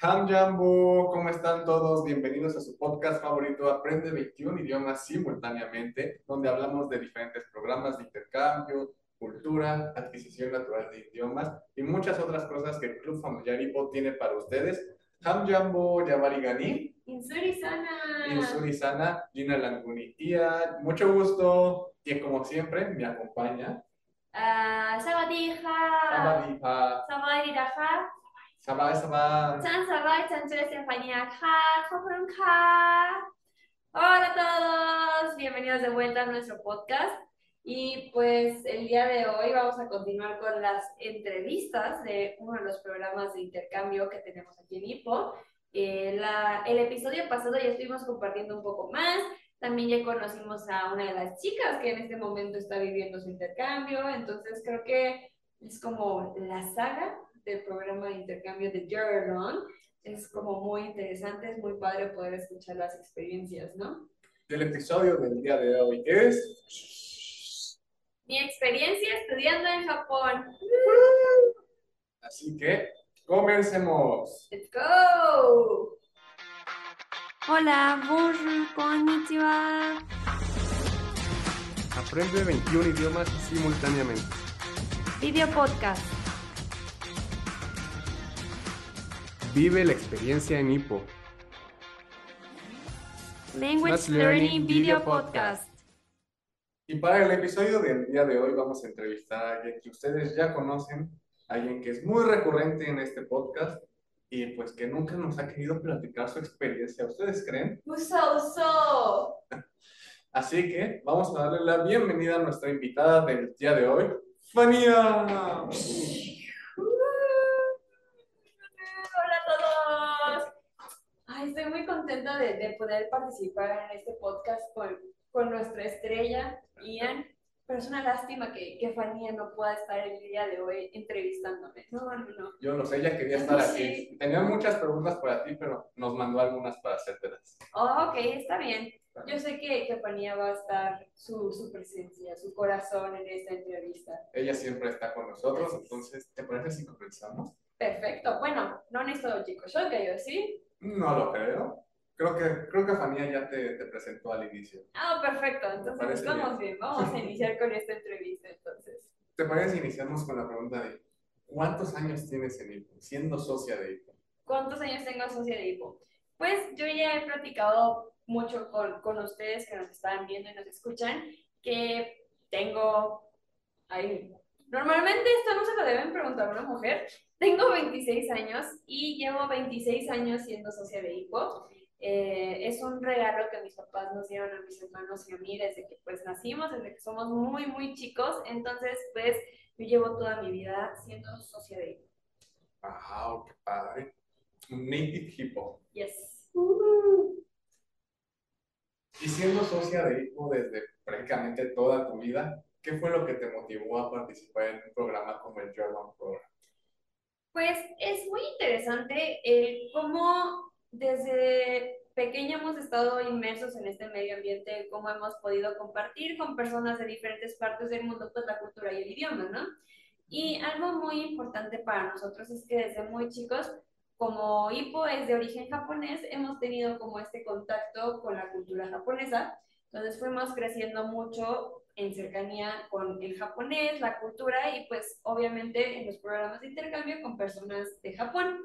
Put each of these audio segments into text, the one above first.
Ham Jambo, ¿cómo están todos? Bienvenidos a su podcast favorito Aprende 21 idiomas simultáneamente, donde hablamos de diferentes programas de intercambio, cultura, adquisición natural de idiomas y muchas otras cosas que el Club Familiar Ipo tiene para ustedes. Ham Jambo, Yavari Gani, Insuri Sana. Insuri Sana, Gina Languni. Tía, mucho gusto y como siempre me acompaña. Ah, Sabadiha. Sabadiha, Sabadiha. Sabah, Sabah. Chan Sabai, Chan Chile Sinfonía Ka, Khopun Ka. Hola a todos, bienvenidos de vuelta a nuestro podcast. Y pues el día de hoy vamos a continuar con las entrevistas de uno de los programas de intercambio que tenemos aquí en IPO. Eh, la, el episodio pasado ya estuvimos compartiendo un poco más, también ya conocimos a una de las chicas que en este momento está viviendo su intercambio, entonces creo que es como la saga del programa de intercambio de Jordan. Es como muy interesante, es muy padre poder escuchar las experiencias, ¿no? El episodio del día de hoy es... Mi experiencia estudiando en Japón. Así que comencemos. ¡Let's go! Hola, bonjour, konnichiwa. Aprende 21 idiomas simultáneamente. Video podcast. Vive la experiencia en Ipo. Language Let's Learning Learning Video. Podcast. Y para el episodio del día de hoy vamos a entrevistar a alguien que ustedes ya conocen, alguien que es muy recurrente en este podcast y pues que nunca nos ha querido platicar su experiencia. ¿Ustedes creen? Uso, uso. Así que vamos a darle la bienvenida a nuestra invitada del día de hoy, Fania. Contenta de, de poder participar en este podcast con, con nuestra estrella, Ian. Pero es una lástima que, que Fania no pueda estar el día de hoy entrevistándome. No, no, no. Yo no sé, ella quería estar aquí. Sí. Tenía muchas preguntas para ti, pero nos mandó algunas para hacértelas. Oh, ok, está bien. Yo sé que, que Fania va a estar su, su presencia, su corazón en esta entrevista. Ella siempre está con nosotros, entonces, ¿te parece si comenzamos? Perfecto. Bueno, no necesito chicos, yo yo, ¿sí? No lo creo. Creo que, creo que Fania ya te, te presentó al inicio. Ah, perfecto. Entonces, parece vamos bien. Vamos a iniciar con esta entrevista, entonces. ¿Te parece si iniciamos con la pregunta de ¿cuántos años tienes en IPO, siendo socia de IPO? ¿Cuántos años tengo socia de Hipo? Pues yo ya he platicado mucho con, con ustedes que nos están viendo y nos escuchan, que tengo, ahí, normalmente esto no se lo deben preguntar a una mujer, tengo 26 años y llevo 26 años siendo socia de Hipo. Eh, es un regalo que mis papás nos dieron a mis hermanos y a mí desde que pues nacimos, desde que somos muy, muy chicos, entonces pues yo llevo toda mi vida siendo socia de Hipo. ¡Wow! ¡Qué padre! Native hippo. Yes. Y siendo socia de IPO desde prácticamente toda tu vida, ¿qué fue lo que te motivó a participar en un programa como el German Program? Pues es muy interesante el cómo desde pequeña hemos estado inmersos en este medio ambiente, cómo hemos podido compartir con personas de diferentes partes del mundo pues la cultura y el idioma, ¿no? Y algo muy importante para nosotros es que desde muy chicos, como Hippo es de origen japonés, hemos tenido como este contacto con la cultura japonesa. Entonces fuimos creciendo mucho en cercanía con el japonés, la cultura y pues obviamente en los programas de intercambio con personas de Japón.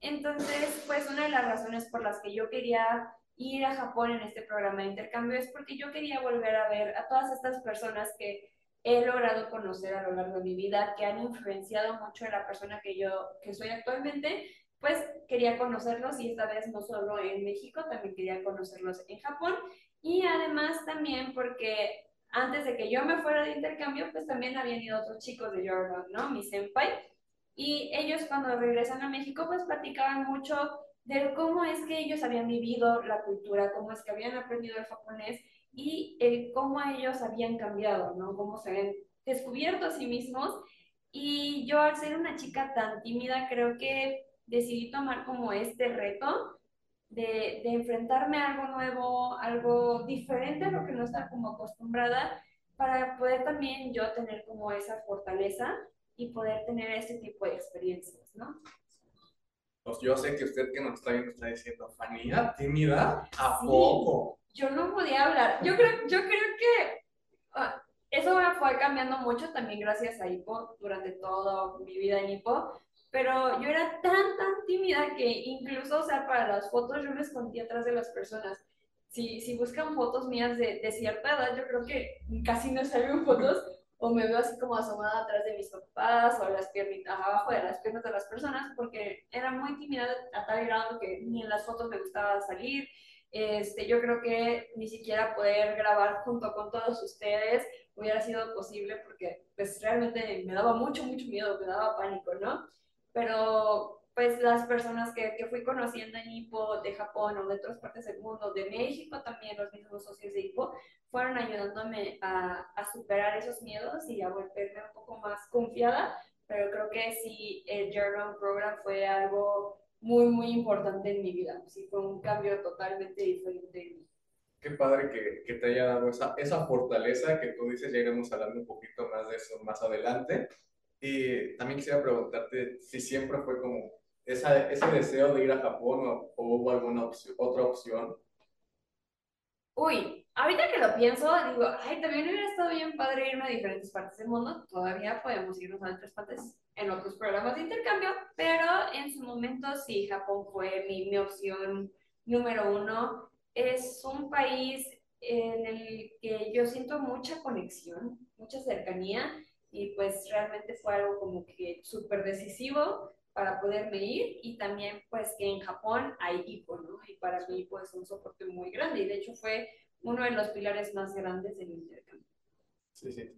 Entonces, pues una de las razones por las que yo quería ir a Japón en este programa de intercambio es porque yo quería volver a ver a todas estas personas que he logrado conocer a lo largo de mi vida, que han influenciado mucho en la persona que yo que soy actualmente, pues quería conocerlos y esta vez no solo en México, también quería conocerlos en Japón y además también porque antes de que yo me fuera de intercambio, pues también habían ido otros chicos de Jordan, ¿no? Mi senpai. Y ellos cuando regresan a México, pues platicaban mucho de cómo es que ellos habían vivido la cultura, cómo es que habían aprendido el japonés y el cómo ellos habían cambiado, ¿no? Cómo se habían descubierto a sí mismos. Y yo al ser una chica tan tímida, creo que decidí tomar como este reto de, de enfrentarme a algo nuevo, algo diferente a lo que no estaba como acostumbrada, para poder también yo tener como esa fortaleza y poder tener este tipo de experiencias, ¿no? Pues yo sé que usted que nos está viendo está diciendo, Fanía, tímida, ¿a Sí. poco? Yo no podía hablar. Yo creo, yo creo que ah, eso me fue cambiando mucho también gracias a Hipo durante toda mi vida en Hipo. Pero yo era tan, tan tímida que incluso, o sea, para las fotos yo me escondía atrás de las personas. Si, si buscan fotos mías de, de cierta edad, yo creo que casi no salgo en fotos o me veo así como asomada atrás de mis papás o las piernitas, abajo de las piernas de las personas porque era muy tímida a tal grado que ni en las fotos me gustaba salir. Este, yo creo que ni siquiera poder grabar junto con todos ustedes hubiera sido posible porque pues realmente me daba mucho, mucho miedo, me daba pánico, ¿no? Pero pues las personas que, que fui conociendo en Hippo, de Japón o de otras partes del mundo, de México también, los mismos socios de Hippo, fueron ayudándome a, a superar esos miedos y a volverme un poco más confiada, pero creo que sí, el Journal Program fue algo muy, muy importante en mi vida. Sí, fue un cambio totalmente diferente. Qué padre que, que te haya dado esa, esa fortaleza que tú dices, ya iremos hablando un poquito más de eso más adelante. Y también quisiera preguntarte si siempre fue como esa, ese deseo de ir a Japón o, o hubo alguna opción, otra opción. Uy, ahorita que lo pienso, digo, ay, también hubiera estado bien padre irme a diferentes partes del mundo. Todavía podemos irnos a otras partes en otros programas de intercambio, pero en su momento sí, Japón fue mi, mi opción número uno. Es un país en el que yo siento mucha conexión, mucha cercanía, y pues realmente fue algo como que súper decisivo para poderme ir y también pues que en Japón hay hipo, ¿no? Y para mí pues un soporte muy grande y de hecho fue uno de los pilares más grandes del intercambio. Sí, sí.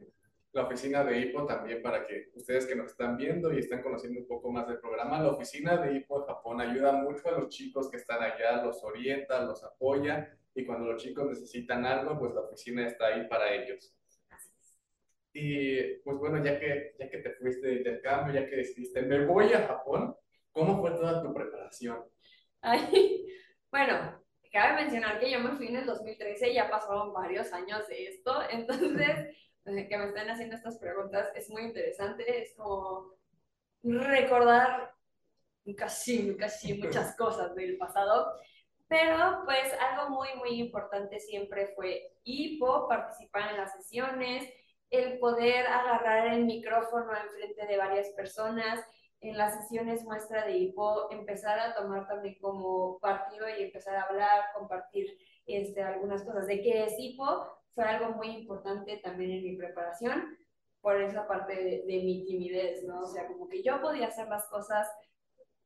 La oficina de HIPO también para que ustedes que nos están viendo y están conociendo un poco más del programa, la oficina de HIPO de Japón ayuda mucho a los chicos que están allá, los orienta, los apoya y cuando los chicos necesitan algo, pues la oficina está ahí para ellos. Y pues bueno, ya que, ya que te fuiste de intercambio, ya que decidiste, me voy a Japón, ¿cómo fue toda tu preparación? Ay, bueno, cabe mencionar que yo me fui en el 2013, ya pasaron varios años de esto, entonces que me estén haciendo estas preguntas es muy interesante, es como recordar casi, casi muchas cosas del pasado, pero pues algo muy, muy importante siempre fue hipo, participar en las sesiones, el poder agarrar el micrófono enfrente de varias personas, en las sesiones muestra de hipo, empezar a tomar también como partido y empezar a hablar, compartir este, algunas cosas de qué es hipo, fue algo muy importante también en mi preparación por esa parte de, mi timidez, ¿no? O sea, como que yo podía hacer las cosas,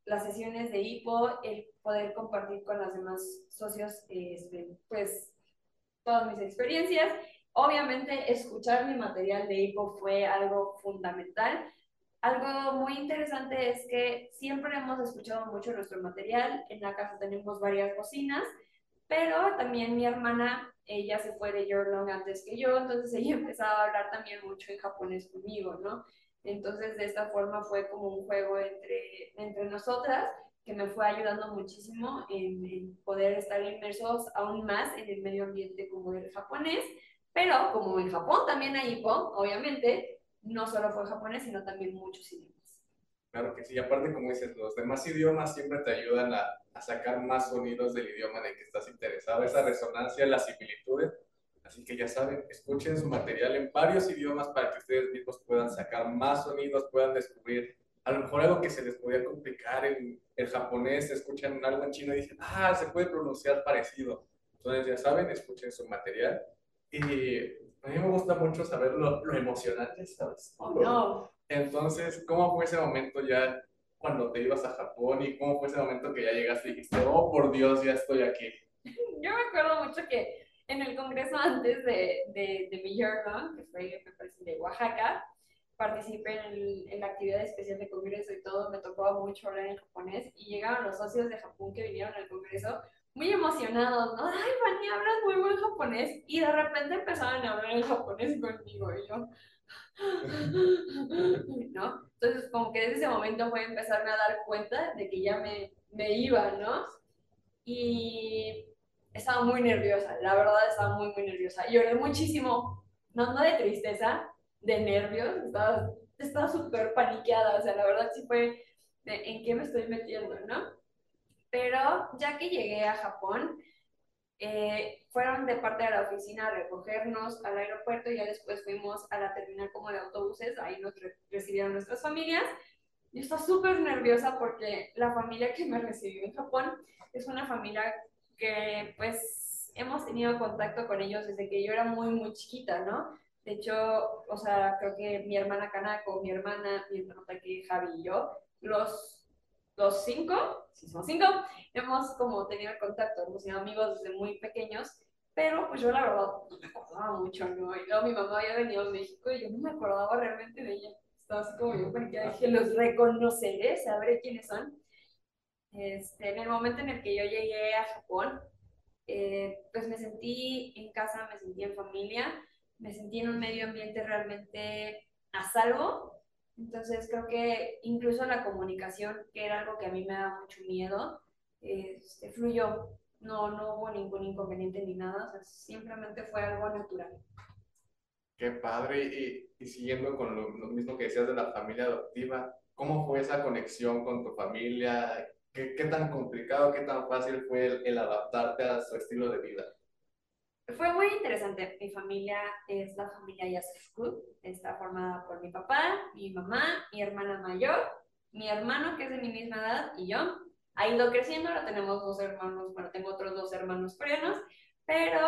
las sesiones de hipo, el poder compartir con los demás socios, este, pues, todas mis experiencias. Obviamente, escuchar mi material de hipo fue algo fundamental. Algo muy interesante es que siempre hemos escuchado mucho nuestro material. En la casa tenemos varias bocinas, pero también mi hermana ella se fue de Yearlong antes que yo, entonces ella empezaba a hablar también mucho en japonés conmigo, ¿no? Entonces de esta forma fue como un juego entre, entre nosotras que me fue ayudando muchísimo en, en, poder estar inmersos aún más en el medio ambiente como del japonés, pero como en Japón también hay hippo, obviamente, no solo fue japonés, sino también muchos idiomas. Claro que sí, aparte como dices, los demás idiomas siempre te ayudan a, a sacar más sonidos del idioma en el que estás interesado, esa resonancia, las similitudes. Así que ya saben, escuchen su material en varios idiomas para que ustedes mismos puedan sacar más sonidos, puedan descubrir a lo mejor algo que se les podía complicar en el japonés, escuchan algo en chino y dicen, ah, se puede pronunciar parecido. Entonces ya saben, escuchen su material. Y a mí me gusta mucho saber lo, lo emocionante, ¿sabes? Oh, no. Entonces, ¿cómo fue ese momento ya cuando te ibas a Japón y cómo fue ese momento que ya llegaste y dijiste, oh, por Dios, ya estoy aquí? Yo me acuerdo mucho que en el congreso antes de, de, de mi journal, que fue, me parece, de Oaxaca, participé en, el, en, la actividad especial de congreso y todo, me tocó mucho hablar en japonés y llegaron los socios de Japón que vinieron al congreso muy emocionados, ¿no? Ay, Fanny, hablas muy buen japonés y de repente empezaron a hablar en japonés conmigo y yo, ¿no? Entonces, como que desde ese momento fue empezarme a dar cuenta de que ya me, me iba, ¿no? Y estaba muy nerviosa, la verdad estaba muy, muy nerviosa. Lloré muchísimo, no, no de tristeza, de nervios, estaba súper paniqueada, o sea, la verdad sí fue de en qué me estoy metiendo, ¿no? Pero ya que llegué a Japón, eh, fueron de parte de la oficina a recogernos al aeropuerto y ya después fuimos a la terminal como de autobuses, ahí nos re recibieron nuestras familias. Yo estaba súper nerviosa porque la familia que me recibió en Japón es una familia que pues hemos tenido contacto con ellos desde que yo era muy, muy chiquita, ¿no? De hecho, o sea, creo que mi hermana Kanako, mi hermana, mi hermano Taki, Javi y yo, los, los cinco, si somos cinco, hemos como tenido contacto, hemos sido amigos desde muy pequeños, pero pues yo la verdad no me acordaba mucho, ¿no? Mi mamá había venido a México y yo no me acordaba realmente de ella. Estaba así como yo, porque dije, los reconoceré, sabré quiénes son. Este, en el momento en el que yo llegué a Japón, eh, pues me sentí en casa, me sentí en familia, me sentí en un medio ambiente realmente a salvo. Entonces creo que incluso la comunicación, que era algo que a mí me daba mucho miedo, este, fluyó. No, no hubo ningún inconveniente ni nada, o sea, simplemente fue algo natural. Qué padre. Y, y siguiendo con lo, lo, mismo que decías de la familia adoptiva, ¿cómo fue esa conexión con tu familia? ¿Qué, qué tan complicado, qué tan fácil fue el, el adaptarte a su estilo de vida? Fue muy interesante. Mi familia es la familia Yasufuku. Está formada por mi papá, mi mamá, mi hermana mayor, mi hermano que es de mi misma edad y yo. Ha ido creciendo, ahora tenemos dos hermanos, bueno, tengo otros dos hermanos coreanos, pero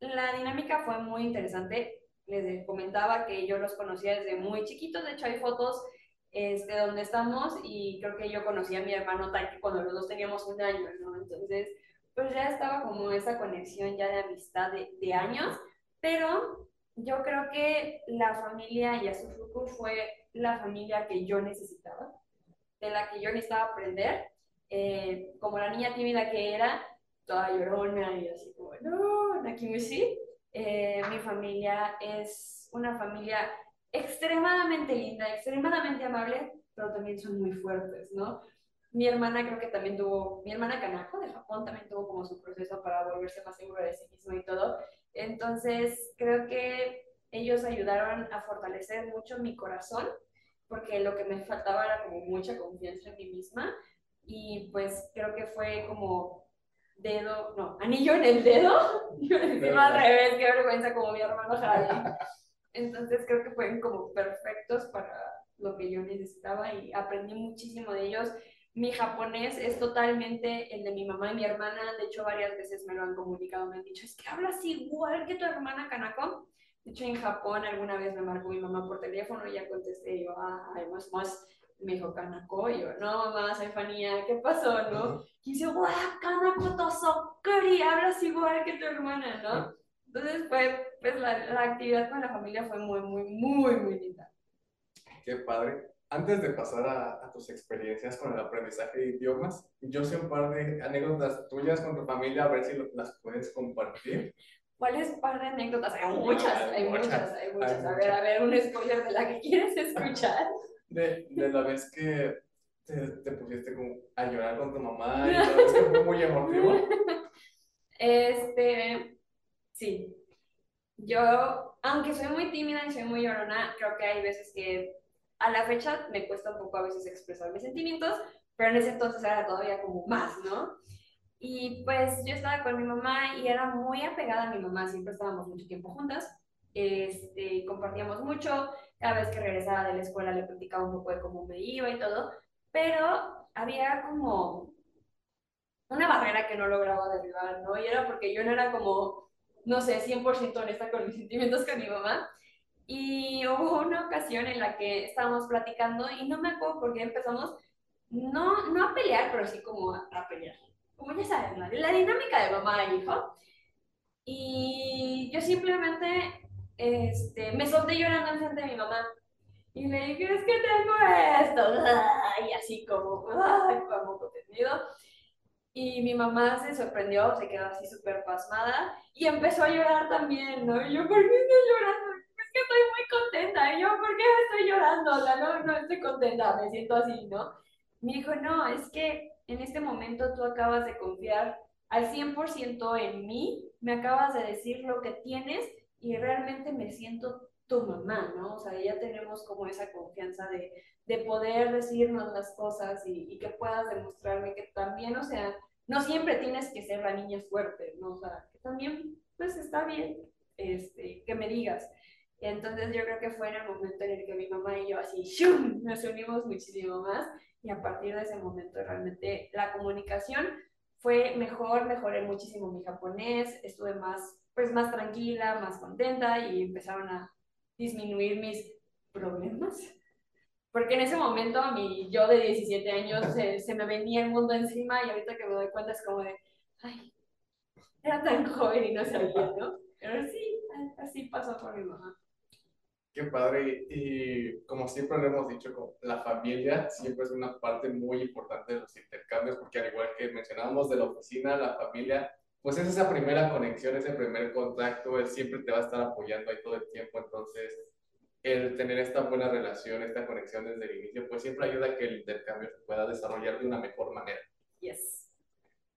la dinámica fue muy interesante. Les comentaba que yo los conocía desde muy chiquitos, de hecho hay fotos este, donde estamos y creo que yo conocí a mi hermano Taki cuando los dos teníamos un año, ¿no? Entonces, pues ya estaba como esa conexión ya de amistad de, de años, pero yo creo que la familia Yasufuku fue la familia que yo necesitaba, de la que yo necesitaba aprender. Eh, como la niña tímida que era, toda llorona y así como, no, Nakimushi. Eh, mi familia es una familia extremadamente linda, extremadamente amable, pero también son muy fuertes, ¿no? Mi hermana creo que también tuvo, mi hermana Kanako de Japón también tuvo como su proceso para volverse más segura de sí misma y todo. Entonces, creo que ellos ayudaron a fortalecer mucho mi corazón, porque lo que me faltaba era como mucha confianza en mí misma. Y pues creo que fue como dedo, no, anillo en el dedo. Yo decirlo al revés, qué vergüenza como mi hermano Javi. Entonces creo que fueron como perfectos para lo que yo necesitaba y aprendí muchísimo de ellos. Mi japonés es totalmente el de mi mamá y mi hermana. De hecho, varias veces me lo han comunicado. Me han dicho, es que hablas igual que tu hermana Kanako. De hecho, en Japón alguna vez me marcó mi mamá por teléfono y ya contesté. Y yo, ah, más, más. Me dijo Kanako. Y yo, no, mamá, soy Fanía. ¿Qué pasó, no? Y dice, guau, Kanako Tosokuri, hablas igual que tu hermana, ¿no? Entonces, fue, pues la, la actividad con la familia fue muy, muy, muy, muy linda. Qué padre. Antes de pasar a, a, tus experiencias con el aprendizaje de idiomas, yo sé un par de anécdotas tuyas con tu familia, a ver si las puedes compartir. ¿Cuáles par de anécdotas? Hay muchas, hay, hay muchas, muchas, hay muchas. Hay a ver, a ver, un spoiler de la que quieres escuchar. De, de la vez que te, te, pusiste como a llorar con tu mamá y todo, es que fue muy emotivo. Este, sí. Yo, aunque soy muy tímida y soy muy llorona, creo que hay veces que a la fecha me cuesta un poco a veces expresar mis sentimientos, pero en ese entonces era todavía como más, ¿no? Y pues yo estaba con mi mamá y era muy apegada a mi mamá, siempre estábamos mucho tiempo juntas, este, compartíamos mucho, cada vez que regresaba de la escuela le platicaba un poco de cómo me iba y todo, pero había como una barrera que no lograba derribar, ¿no? Y era porque yo no era como, no sé, 100% honesta con mis sentimientos con mi mamá, y hubo una ocasión en la que estábamos platicando y no me acuerdo por qué empezamos, no, no a pelear, pero sí como a, pelear. Como ya saben, la, dinámica de mamá e hijo. Y yo simplemente este, me solté llorando enfrente de mi mamá. Y le dije, es que tengo esto. Y así como, como contenido. Y mi mamá se sorprendió, se quedó así súper pasmada y empezó a llorar también, ¿no? Y yo, ¿por qué estoy llorando? Que estoy muy contenta. Y yo, ¿por qué estoy llorando? O sea, no, no estoy contenta, me siento así, ¿no? Me dijo, no, es que en este momento tú acabas de confiar al 100% en mí, me acabas de decir lo que tienes y realmente me siento tu mamá, ¿no? O sea, ya tenemos como esa confianza de, de poder decirnos las cosas y, y, que puedas demostrarme que también, o sea, no siempre tienes que ser la niña fuerte, ¿no? O sea, que también, pues está bien este, que me digas. Entonces yo creo que fue en el momento en el que mi mamá y yo así, ¡shum! nos unimos muchísimo más y a partir de ese momento realmente la comunicación fue mejor, mejoré muchísimo mi japonés, estuve más, pues más tranquila, más contenta y empezaron a disminuir mis problemas. Porque en ese momento a mí, yo de 17 años, se, se me venía el mundo encima y ahorita que me doy cuenta es como de, ay, era tan joven y no sabía, ¿no? Pero sí, así pasó con mi mamá. Qué padre. Y como siempre lo hemos dicho, la familia siempre es una parte muy importante de los intercambios, porque al igual que mencionábamos de la oficina, la familia, pues es esa primera conexión, ese primer contacto, él siempre te va a estar apoyando ahí todo el tiempo. Entonces, el tener esta buena relación, esta conexión desde el inicio, pues siempre ayuda a que el intercambio se pueda desarrollar de una mejor manera. Yes.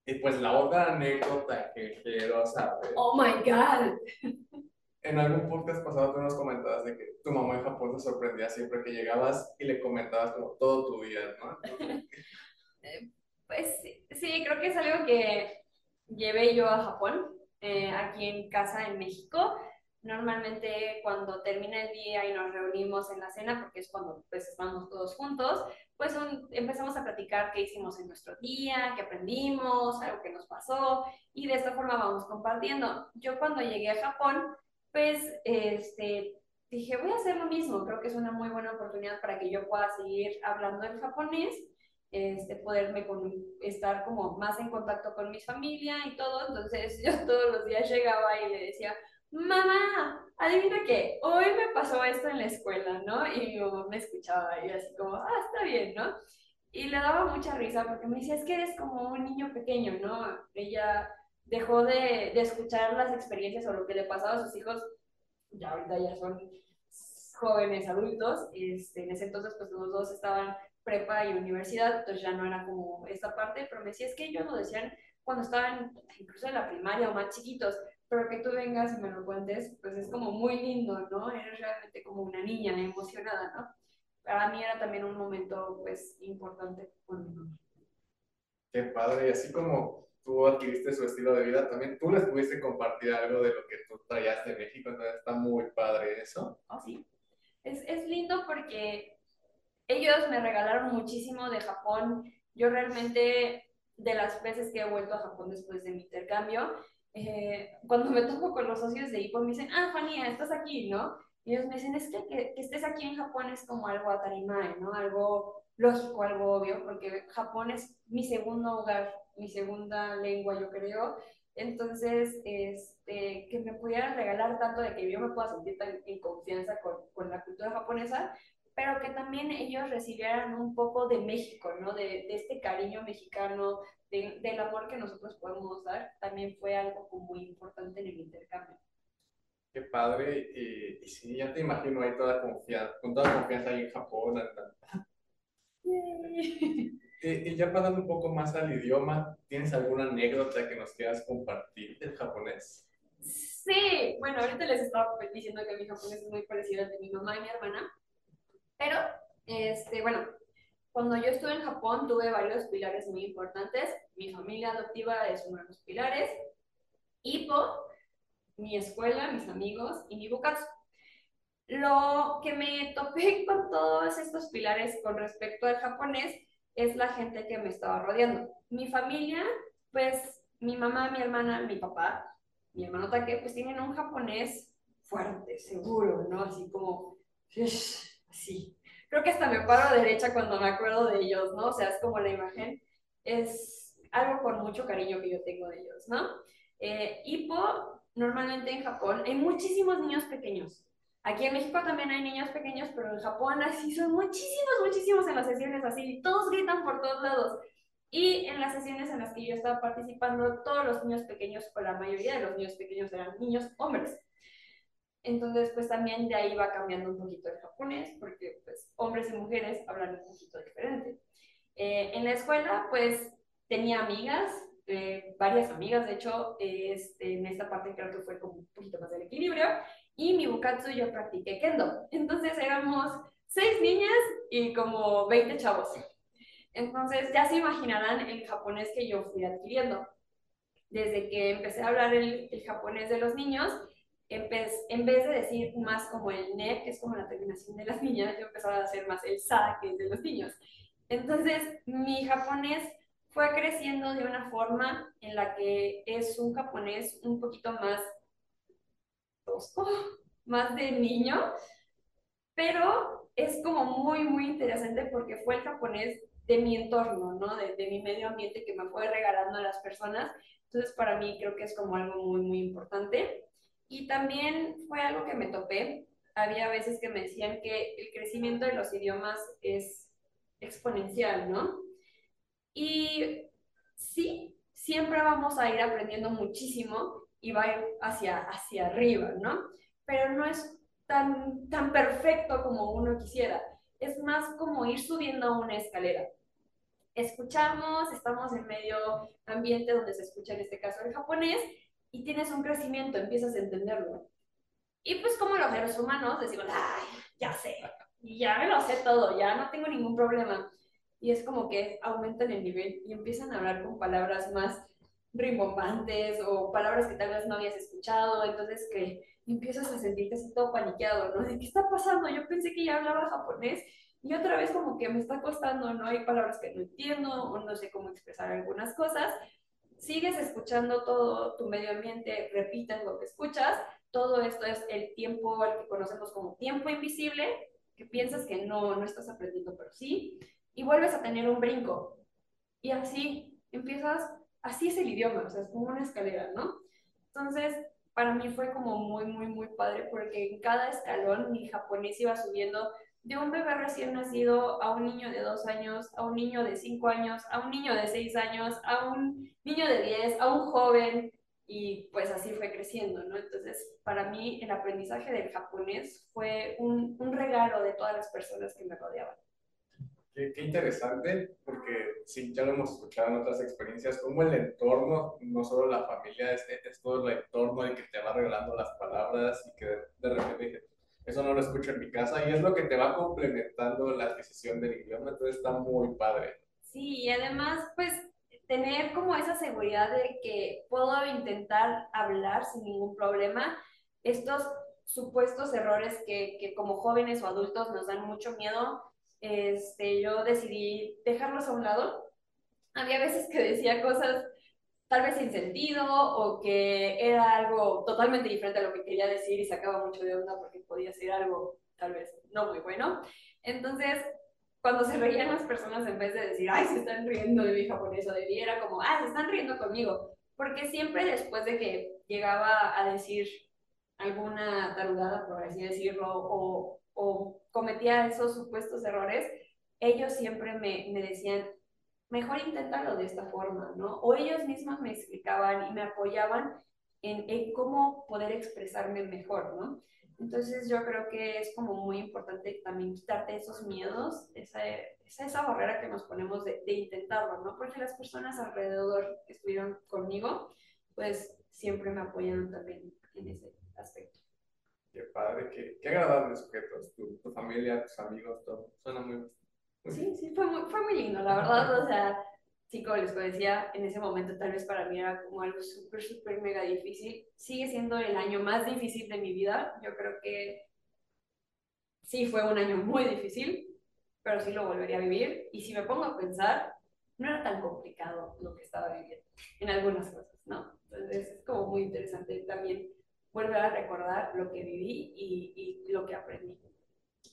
Y pues la otra anécdota que quiero saber. Oh my God en algún podcast pasado tú nos comentabas de que tu mamá en Japón te sorprendía siempre que llegabas y le comentabas como todo tu día, ¿no? pues sí, creo que es algo que llevé yo a Japón, eh, aquí en casa en México. Normalmente cuando termina el día y nos reunimos en la cena, porque es cuando pues estamos todos juntos, pues empezamos a platicar qué hicimos en nuestro día, qué aprendimos, algo que nos pasó, y de esta forma vamos compartiendo. Yo cuando llegué a Japón, pues este, dije, voy a hacer lo mismo, creo que es una muy buena oportunidad para que yo pueda seguir hablando en japonés, este, poderme con, estar como más en contacto con mi familia y todo, entonces yo todos los días llegaba y le decía, mamá, adivina qué, hoy me pasó esto en la escuela, ¿no? Y mi mamá me escuchaba y así como, ah, está bien, ¿no? Y le daba mucha risa porque me decía, es que eres como un niño pequeño, ¿no? Ella dejó de, de, escuchar las experiencias o lo que le pasaba a sus hijos, ya ahorita ya son jóvenes adultos, este, en ese entonces pues los dos estaban prepa y universidad, entonces ya no era como esta parte, pero me decía, es que ellos lo decían cuando estaban incluso en la primaria o más chiquitos, pero que tú vengas y me lo cuentes, pues es como muy lindo, ¿no? Eres realmente como una niña emocionada, ¿no? Para mí era también un momento pues importante. Qué padre, así como tú adquiriste su estilo de vida, también tú les pudiste compartir algo de lo que tú traías de México, entonces está muy padre eso. Oh, sí. Es, es lindo porque ellos me regalaron muchísimo de Japón. Yo realmente, de las veces que he vuelto a Japón después de mi intercambio, eh, cuando me toco con los socios de IPO, me dicen, ah, Juanía, estás aquí, ¿no? Y ellos me dicen, es que, que, que estés aquí en Japón es como algo atarimae, ¿no? Algo lógico, algo obvio, porque Japón es mi segundo hogar mi segunda lengua, yo creo. Entonces, este, que me pudieran regalar tanto de que yo me pueda sentir tan en confianza con, con la cultura japonesa, pero que también ellos recibieran un poco de México, ¿no? De, de este cariño mexicano, de, del amor que nosotros podemos dar, también fue algo muy importante en el intercambio. Qué padre, y, y sí, ya te imagino ahí toda confianza, con toda confianza ahí en Japón. y ya pasando un poco más al idioma, ¿tienes alguna anécdota que nos quieras compartir del japonés? Sí, bueno, ahorita les estaba diciendo que mi japonés es muy parecido al de mi mamá y mi hermana, pero, este, bueno, cuando yo estuve en Japón tuve varios pilares muy importantes. Mi familia adoptiva es uno de los pilares, Ippo, mi escuela, mis amigos y mi bukatsu. Lo que me topé con todos estos pilares con respecto al japonés es la gente que me estaba rodeando. Mi familia, pues mi mamá, mi hermana, mi papá, mi hermano Take, pues tienen un japonés fuerte, seguro, ¿no? Así como, así. Creo que hasta me paro derecha cuando me acuerdo de ellos, ¿no? O sea, es como la imagen, es algo con mucho cariño que yo tengo de ellos, ¿no? Eh, Hippo, normalmente en Japón, hay muchísimos niños pequeños. Aquí en México también hay niños pequeños, pero en Japón así son muchísimos, muchísimos en las sesiones así, todos gritan por todos lados. Y en las sesiones en las que yo estaba participando, todos los niños pequeños, o la mayoría de los niños pequeños eran niños hombres. Entonces, pues también de ahí va cambiando un poquito el japonés, porque pues hombres y mujeres hablan un poquito diferente. Eh, en la escuela, pues tenía amigas, eh, varias amigas, de hecho, este, en esta parte creo que fue como un poquito más del equilibrio, y mi bukatsu yo practiqué kendo. Entonces éramos seis niñas y como 20 chavos. Entonces ya se imaginarán el japonés que yo fui adquiriendo. Desde que empecé a hablar el, el japonés de los niños, en vez de decir más como el ne, que es como la terminación de las niñas, yo empezaba a hacer más el sa, que es de los niños. Entonces, mi japonés fue creciendo de una forma en la que es un japonés un poquito más más de niño, pero es como muy, muy interesante porque fue el japonés de mi entorno, ¿no? De, de mi medio ambiente que me fue regalando a las personas. Entonces, para mí creo que es como algo muy, muy importante. Y también fue algo que me topé. Había veces que me decían que el crecimiento de los idiomas es exponencial, ¿no? Y sí, siempre vamos a ir aprendiendo muchísimo y va a ir hacia, hacia arriba, ¿no? Pero no es tan, tan perfecto como uno quisiera. Es más como ir subiendo una escalera. Escuchamos, estamos en medio ambiente donde se escucha en este caso el japonés y tienes un crecimiento, empiezas a entenderlo. Y pues como los seres humanos decimos, ay, ya sé, ya me lo sé todo, ya no tengo ningún problema. Y es como que aumentan el nivel y empiezan a hablar con palabras más rimbombantes o palabras que tal vez no habías escuchado, entonces que empiezas a sentirte así todo paniqueado, ¿no? ¿De qué está pasando? Yo pensé que ya hablaba japonés y otra vez como que me está costando, ¿no? Hay palabras que no entiendo o no sé cómo expresar algunas cosas sigues escuchando todo tu medio ambiente, repites lo que escuchas, todo esto es el tiempo al que conocemos como tiempo invisible, que piensas que no, no estás aprendiendo, pero sí, y vuelves a tener un brinco. Y así empiezas, así es el idioma, o sea, es como una escalera, ¿no? Entonces, para mí fue como muy, muy, muy padre porque en cada escalón mi japonés iba subiendo de un bebé recién nacido a un niño de dos años, a un niño de cinco años, a un niño de seis años, a un niño de diez, a un joven, y pues así fue creciendo, ¿no? Entonces, para mí el aprendizaje del japonés fue un, un regalo de todas las personas que me rodeaban. Qué, qué, interesante, porque sí, ya lo hemos escuchado en otras experiencias, como el entorno, no solo la familia, es, es todo el entorno el que te va regalando las palabras y que de, repente eso no lo escucho en mi casa y es lo que te va complementando la adquisición del idioma, entonces está muy padre. Sí, y además, pues tener como esa seguridad de que puedo intentar hablar sin ningún problema, estos supuestos errores que, que como jóvenes o adultos nos dan mucho miedo, este, yo decidí dejarlos a un lado. Había veces que decía cosas tal vez sin sentido o que era algo totalmente diferente a lo que quería decir y sacaba mucho de onda porque podía ser algo tal vez no muy bueno. Entonces, cuando se reían las personas, en vez de decir, ay, se están riendo de mi japonés o de mí, era como, ah, se están riendo conmigo. Porque siempre después de que llegaba a decir alguna tarugada, por así decirlo, o, o cometía esos supuestos errores, ellos siempre me, me decían, mejor inténtalo de esta forma, ¿no? O ellos mismos me explicaban y me apoyaban en, en, cómo poder expresarme mejor, ¿no? Entonces yo creo que es como muy importante también quitarte esos miedos, esa, esa, esa barrera que nos ponemos de, de, intentarlo, ¿no? Porque las personas alrededor que estuvieron conmigo, pues siempre me apoyaron también en ese aspecto. Qué padre, qué, qué agradables sujetos, tu, tu familia, tus amigos, todo. Suena muy, Sí, sí, fue muy, fue muy lindo, la verdad, o sea, sí, como les decía, en ese momento tal vez para mí era como algo súper, súper mega difícil. Sigue siendo el año más difícil de mi vida, yo creo que sí fue un año muy difícil, pero sí lo volvería a vivir. Y si me pongo a pensar, no era tan complicado lo que estaba viviendo en algunas cosas, ¿no? Entonces es como muy interesante también volver a recordar lo que viví y, y lo que aprendí.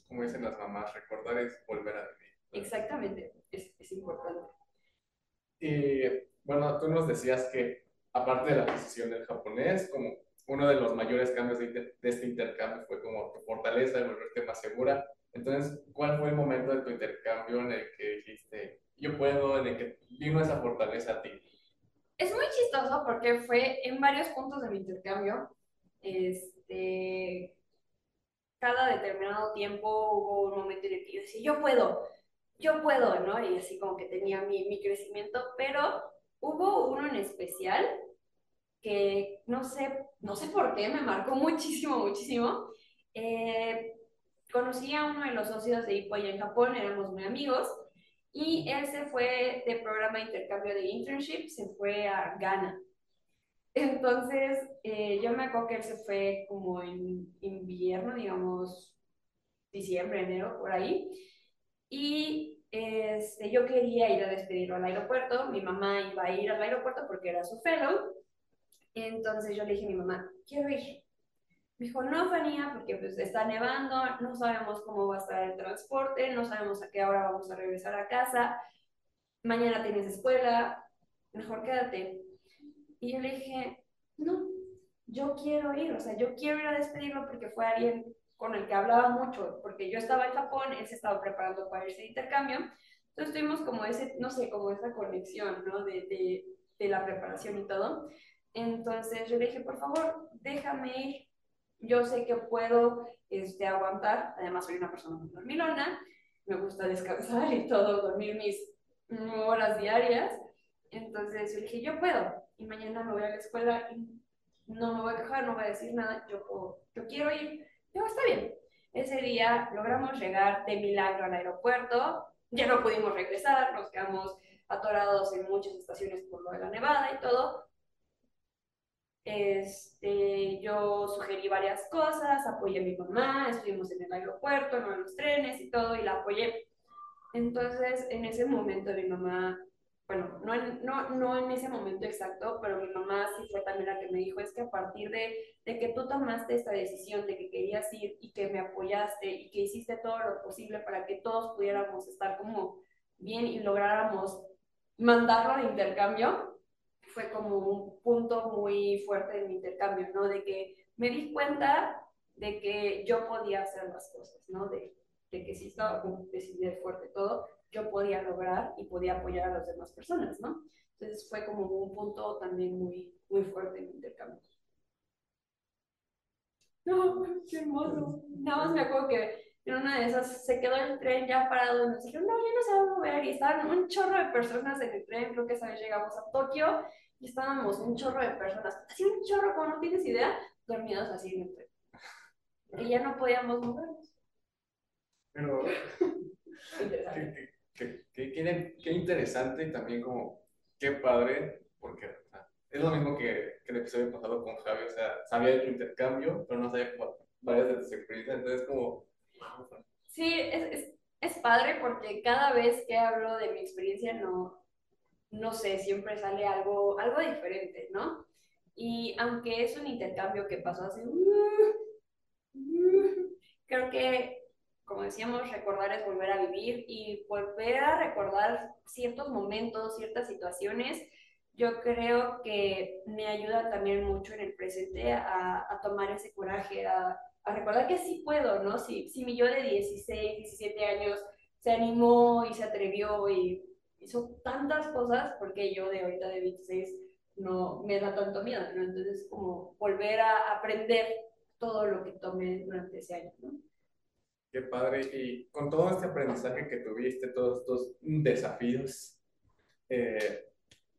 Como dicen las mamás, recordar es volver a vivir. Exactamente, es, es importante. Y bueno, tú nos decías que aparte de la adquisición del japonés, como uno de los mayores cambios de, de, este intercambio fue como tu fortaleza, el volverte más segura. Entonces, ¿cuál fue el momento de tu intercambio en el que dijiste, yo puedo, en el que vino esa fortaleza a ti? Es muy chistoso porque fue en varios puntos de mi intercambio. Este, cada determinado tiempo hubo un momento en el que yo decía, yo puedo, yo puedo, ¿no? Y así como que tenía mi, mi crecimiento, pero hubo uno en especial que no sé, no sé por qué, me marcó muchísimo, muchísimo. Eh, conocí a uno de los socios de Ipoi en Japón, éramos muy amigos, y él se fue de programa de intercambio de internship, se fue a Ghana. Entonces, eh, yo me acuerdo que él se fue como en invierno, digamos, diciembre, enero, por ahí. Y este, yo quería ir a despedirlo al aeropuerto. Mi mamá iba a ir al aeropuerto porque era su fellow. Entonces yo le dije a mi mamá, quiero ir. Me dijo, no, Fania, porque pues está nevando, no sabemos cómo va a estar el transporte, no sabemos a qué hora vamos a regresar a casa, mañana tienes escuela, mejor quédate. Y yo le dije, no, yo quiero ir, o sea, yo quiero ir a despedirlo porque fue alguien con el que hablaba mucho, porque yo estaba en Japón, él se estaba preparando para irse de intercambio, entonces tuvimos como ese, no sé, como esa conexión, ¿no? De, de, la preparación y todo. Entonces yo le dije, por favor, déjame ir, yo sé que puedo este, aguantar, además soy una persona muy dormilona, me gusta descansar y todo, dormir mis horas diarias, entonces yo dije, yo puedo, y mañana me voy a la escuela y no me voy a quejar, no voy a decir nada, yo, yo quiero ir. Yo, está bien. Ese día logramos llegar de milagro al aeropuerto, ya no pudimos regresar, nos quedamos atorados en muchas estaciones por lo de la nevada y todo. Este, yo sugerí varias cosas, apoyé a mi mamá, estuvimos en el aeropuerto, en los trenes y todo, y la apoyé. Entonces, en ese momento mi mamá no en, no, en ese momento exacto, pero mi mamá sí fue también la que me dijo, es que a partir de, de que tú tomaste esta decisión de que querías ir y que me apoyaste y que hiciste todo lo posible para que todos pudiéramos estar como bien y lográramos mandarlo de intercambio, fue como un punto muy fuerte en mi intercambio, ¿no? De que me di cuenta de que yo podía hacer las cosas, ¿no? De, de que sí estaba como decidida fuerte todo, yo podía lograr y podía apoyar a las demás personas, ¿no? Entonces fue como un punto también muy, muy fuerte en mi intercambio. No, qué hermoso. Nada más me acuerdo que en una de esas se quedó el tren ya parado y nos dijeron, no, ya no se va a mover. Y estaban un chorro de personas en el tren, creo que esa vez llegamos a Tokio y estábamos un chorro de personas, así un chorro, como no tienes idea, dormidos así en el tren. Y ya no podíamos movernos. Pero, qué, qué, qué, qué, interesante y también como, qué padre, porque o sea, es lo mismo que, que el episodio pasado con Javi, o sea, sabía tu intercambio, pero no sabía varias de tus experiencias, entonces como... Sí, es, es, es padre porque cada vez que hablo de mi experiencia no, no sé, siempre sale algo, algo diferente, ¿no? Y aunque es un intercambio que pasó así, creo que como decíamos, recordar es volver a vivir y volver a recordar ciertos momentos, ciertas situaciones, yo creo que me ayuda también mucho en el presente a, a tomar ese coraje, a, a, recordar que sí puedo, ¿no? Si, si mi yo de 16, 17 años se animó y se atrevió y hizo tantas cosas, porque yo de ahorita de 26 no me da tanto miedo, ¿no? Entonces, como volver a aprender todo lo que tomé durante ese año, ¿no? Qué padre. Y con todo este aprendizaje que tuviste, todos estos desafíos, eh,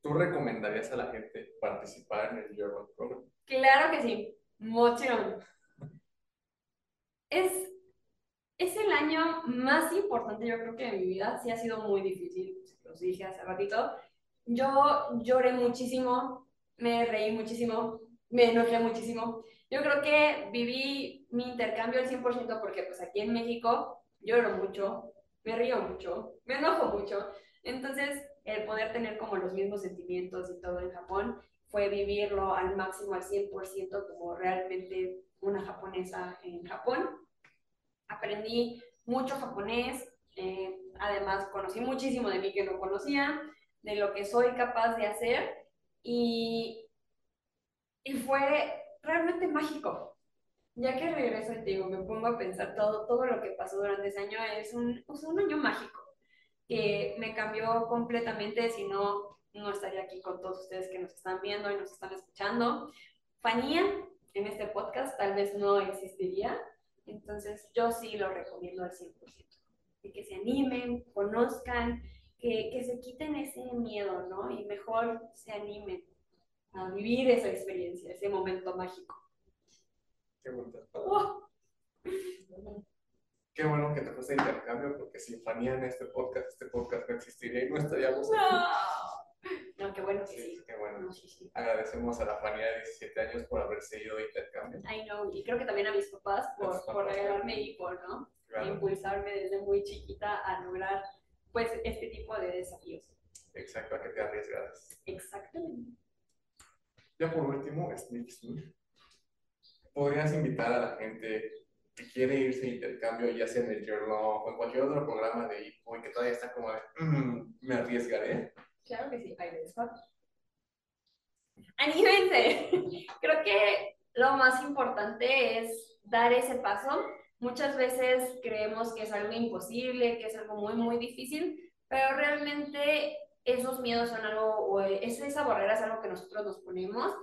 ¿tú recomendarías a la gente participar en el Your Program? Claro que sí, mucho. Es, es el año más importante, yo creo que de mi vida. Sí ha sido muy difícil, los dije hace ratito. Yo lloré muchísimo, me reí muchísimo, me enojé muchísimo. Yo creo que viví mi intercambio al 100% porque pues aquí en México lloro mucho, me río mucho, me enojo mucho. Entonces, el poder tener como los mismos sentimientos y todo en Japón fue vivirlo al máximo, al 100% como realmente una japonesa en Japón. Aprendí mucho japonés, eh, además conocí muchísimo de mí que no conocía, de lo que soy capaz de hacer y, y fue realmente mágico. Ya que regreso y te digo, me pongo a pensar todo, todo lo que pasó durante ese año, es un, un año mágico que me cambió completamente, si no, no estaría aquí con todos ustedes que nos están viendo y nos están escuchando. Fanía en este podcast tal vez no existiría, entonces yo sí lo recomiendo al 100%. Y que se animen, conozcan, que, que se quiten ese miedo, ¿no? Y mejor se animen a vivir esa experiencia, ese momento mágico. Qué. ¡Wow! Qué bueno que te fuiste intercambio, porque sin Fanía en este podcast, este podcast no existiría y no estaríamos aquí. No, no, qué bueno que Sí, sí. qué bueno. No, sí, sí. Agradecemos a la Fanía de 17 años por haberse ido de intercambio. I know, y creo que también a mis papás por, por regalarme hipo, ¿no? E Claro, impulsarme desde muy chiquita a lograr, pues, este tipo de desafíos. exacto, a que te arriesgaras. Exactamente. Ya por último, Sneak Sneak, ¿podrías invitar a la gente que quiere irse de intercambio, ya sea en el Journal o en cualquier otro programa de IPO y que todavía está como de, "Mm, me arriesgaré? Claro que sí, les va. ¡Anímense! Creo que lo más importante es dar ese paso. Muchas veces creemos que es algo imposible, que es algo muy, muy difícil, pero realmente esos miedos son algo, o es- esa barrera es algo que nosotros nos ponemos.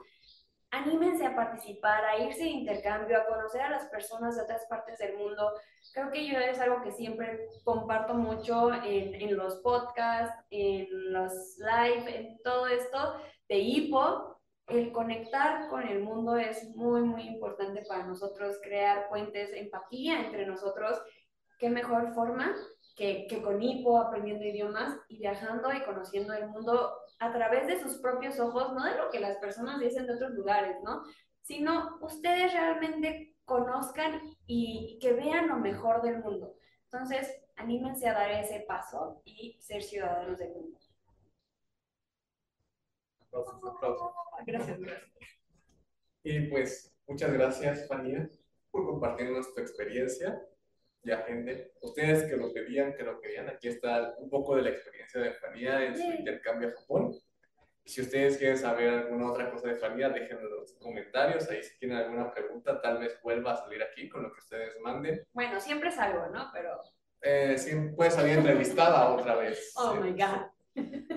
Anímense a participar, a irse de intercambio, a conocer a las personas de otras partes del mundo. Creo que yo es algo que siempre comparto mucho en, los podcasts, en los live, en todo esto de hipo. El conectar con el mundo es muy, muy importante para nosotros, crear puentes, empatía entre nosotros. ¿Qué mejor forma que, que con hipo, aprendiendo idiomas y viajando y conociendo el mundo a través de sus propios ojos, no de lo que las personas dicen de otros lugares, ¿no? Sino ustedes realmente conozcan y que vean lo mejor del mundo. Entonces, anímense a dar ese paso y ser ciudadanos del mundo. Aplausos, aplausos. Gracias, gracias. Y pues, muchas gracias, Fanía, por compartirnos tu experiencia. Ya, gente, ustedes que lo pedían, que lo querían, aquí está un poco de la experiencia de Fanía en su intercambio a Japón. Si ustedes quieren saber alguna otra cosa de Fanía, déjenlo en los comentarios. Ahí si tienen alguna pregunta, tal vez vuelva a salir aquí con lo que ustedes manden. Bueno, siempre es algo, ¿no? Pero, Eh, sí, puede salir entrevistada otra vez. oh Sí, my. God.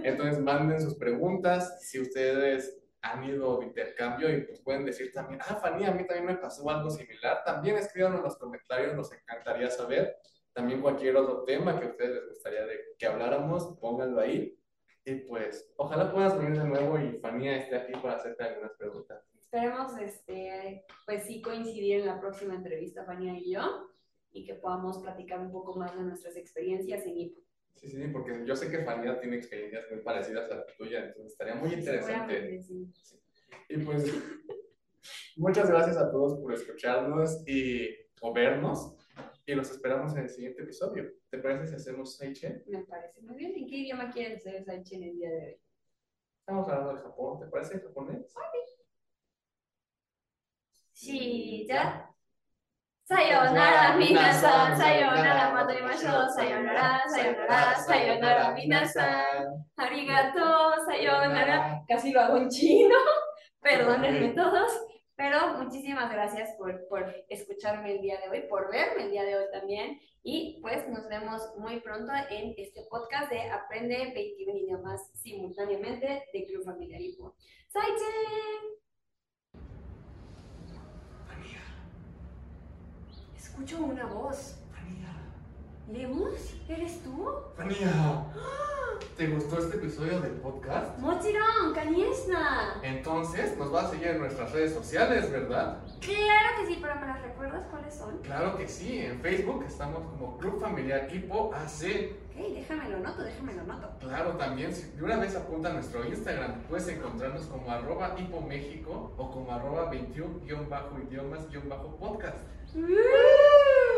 Entonces manden sus preguntas, si ustedes han ido de intercambio y pues pueden decir también, ah, Fanny, a mí también me pasó algo similar, también escríbanos en los comentarios, nos encantaría saber. También cualquier otro tema que a ustedes les gustaría de que habláramos, pónganlo ahí. Y pues, ojalá puedas venir de nuevo y Fania esté aquí para hacerte algunas preguntas. Esperemos, este, pues sí coincidir en la próxima entrevista, Fania y yo, y que podamos platicar un poco más de nuestras experiencias en IPO. Sí, sí, porque yo sé que Fania tiene experiencias muy parecidas a la tuya, entonces estaría muy interesante. Sí. Y pues, muchas gracias a todos por escucharnos y o vernos. Y los esperamos en el siguiente episodio. ¿Te parece si hacemos Saichen? Me parece muy bien. ¿En qué idioma quieren ser Saichen el día de hoy? Estamos hablando de Japón. ¿Te parece en japonés? Sí, ya. Sayonara, minasan, sayonara, matorimashou, sayonara, sayonara, sayonara, minasan. Arigato, sayonara. Casi lo hago en chino. Perdónenme todos. Pero muchísimas gracias por, por escucharme el día de hoy, por verme el día de hoy también. Y pues nos vemos muy pronto en este podcast de Aprende 21 idiomas simultáneamente de Club Familiar Ipo. ¡Saichen! Escucho una voz. ¿Lemus? ¿Eres tú? Fania, ¿te gustó este episodio del podcast? Mochiron, Kaniesna. Entonces, nos vas a seguir en nuestras redes sociales, ¿verdad? Claro que sí, pero ¿me las recuerdas cuáles son? Claro que sí. En Facebook estamos como Club Familiar Hipo AC. Ok, déjame lo noto, déjame lo noto. Claro, también, si de una vez apunta a nuestro Instagram, puedes encontrarnos como arroba hipoméxico o como arroba 21-idiomas-podcast. ¡Uh!